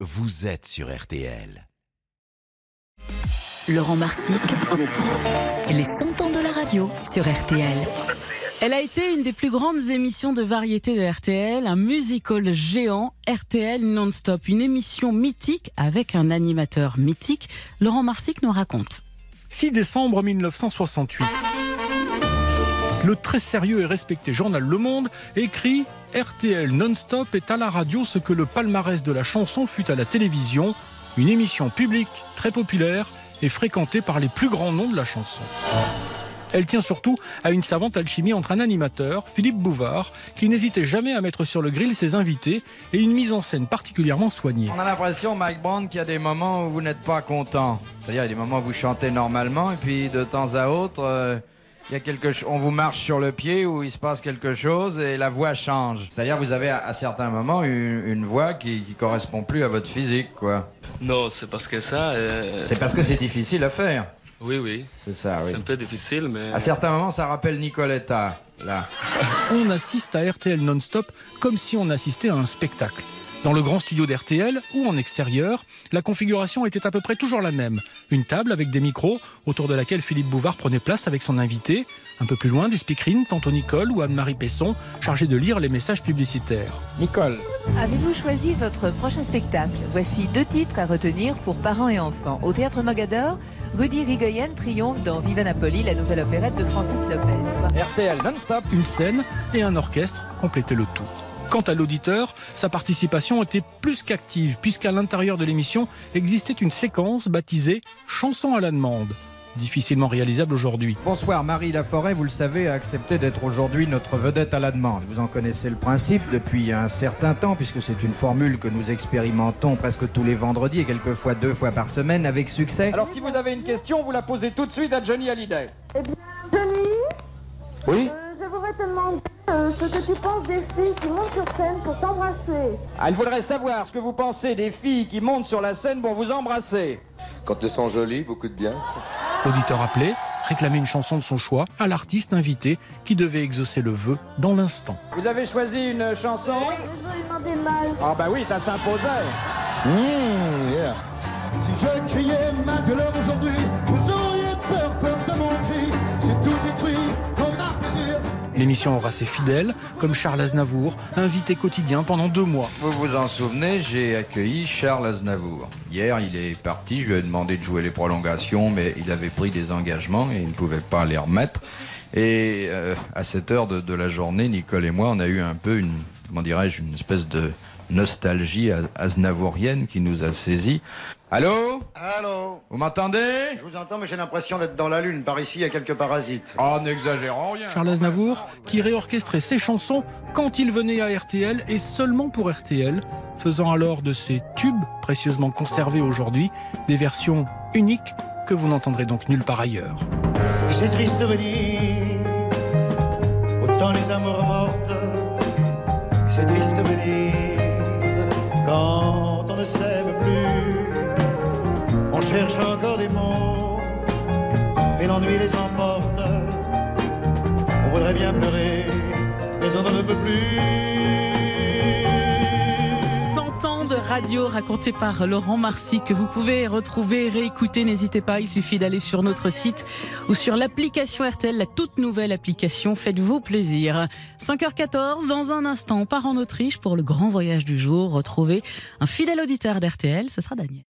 vous êtes sur RTL. Laurent Marsic, les 100 ans de la radio sur RTL. Elle a été une des plus grandes émissions de variété de RTL, un musical géant, RTL Non-Stop, une émission mythique avec un animateur mythique. Laurent Marsic nous raconte. 6 décembre 1968. Le très sérieux et respecté journal Le Monde écrit RTL Non-Stop est à la radio ce que le palmarès de la chanson fut à la télévision, une émission publique très populaire et fréquentée par les plus grands noms de la chanson. Elle tient surtout à une savante alchimie entre un animateur, Philippe Bouvard, qui n'hésitait jamais à mettre sur le grill ses invités, et une mise en scène particulièrement soignée. On a l'impression, Mike Brown, qu'il y a des moments où vous n'êtes pas content. C'est-à-dire, il y a des moments où vous chantez normalement, et puis de temps à autre, euh, il y a quelque on vous marche sur le pied, où il se passe quelque chose, et la voix change. C'est-à-dire, vous avez à, à certains moments une, une voix qui, qui correspond plus à votre physique, quoi. Non, c'est parce que ça, euh, C'est parce que c'est difficile à faire. oui, oui, C'est ça, oui. c'est un peu difficile, mais À certains moments, ça rappelle Nicoletta, là. On assiste à RTL Non-Stop comme si on assistait à un spectacle. Dans le grand studio d'RTL ou en extérieur, la configuration était à peu près toujours la même. Une table avec des micros autour de laquelle Philippe Bouvard prenait place avec son invité. Un peu plus loin, des speakerines, tantôt Nicole ou Anne-Marie Pesson, chargées de lire les messages publicitaires. Nicole. Avez-vous choisi votre prochain spectacle? Voici deux titres à retenir pour parents et enfants. Au Théâtre Mogador, Rudy Rigoyen triomphe dans Viva Napoli, la nouvelle opérette de Francis Lopez. RTL non-stop. Une scène et un orchestre complétaient le tout. Quant à l'auditeur, sa participation était plus qu'active, puisqu'à l'intérieur de l'émission existait une séquence baptisée Chanson à la demande, difficilement réalisable aujourd'hui. Bonsoir, Marie Laforêt, vous le savez, a accepté d'être aujourd'hui notre vedette à la demande. Vous en connaissez le principe depuis un certain temps, puisque c'est une formule que nous expérimentons presque tous les vendredis et quelquefois deux fois par semaine avec succès. Alors si vous avez une question, vous la posez tout de suite à Johnny Hallyday. Johnny, Oui euh, je voudrais te demander euh, ce que tu penses des filles qui montent sur scène pour t'embrasser. Elle voudrait savoir ce que vous pensez des filles qui montent sur la scène pour vous embrasser. Quand elles sont jolies, beaucoup de bien. L'auditeur appelé réclamait une chanson de son choix à l'artiste invité qui devait exaucer le vœu dans l'instant. Vous avez choisi une chanson? Mal. Ah bah oui, ça s'imposait. Mmh, yeah. Si je criais ma douleur aujourd'hui, L'émission aura ses fidèles, comme Charles Aznavour, invité quotidien pendant deux mois. Vous vous en souvenez, j'ai accueilli Charles Aznavour. Hier, il est parti, je lui ai demandé de jouer les prolongations, mais il avait pris des engagements et il ne pouvait pas les remettre. Et euh, à cette heure de, la journée, Nicole et moi, on a eu un peu une espèce de nostalgie az- aznavourienne qui nous a saisis. Allô? Allô? Vous m'entendez? Je vous entends, mais j'ai l'impression d'être dans la lune. Par ici, il y a quelques parasites. Oh, n'exagérons rien. Charles Aznavour, qui réorchestrait ses chansons quand il venait à RTL et seulement pour RTL, faisant alors de ses tubes, précieusement conservés aujourd'hui, des versions uniques que vous n'entendrez donc nulle part ailleurs. C'est triste Venise, autant les amours mortes. S'aime plus. On cherche encore des mots, mais l'ennui les emporte. On voudrait bien pleurer, mais on ne peut plus. 100 ans de radio raconté par Laurent Marcy que vous pouvez retrouver, réécouter. N'hésitez pas, il suffit d'aller sur notre site ou sur l'application RTL, la toute nouvelle application. Faites-vous plaisir. 5h14, dans un instant, on part en Autriche pour le grand voyage du jour. Retrouver un fidèle auditeur d'RTL, ce sera Daniel.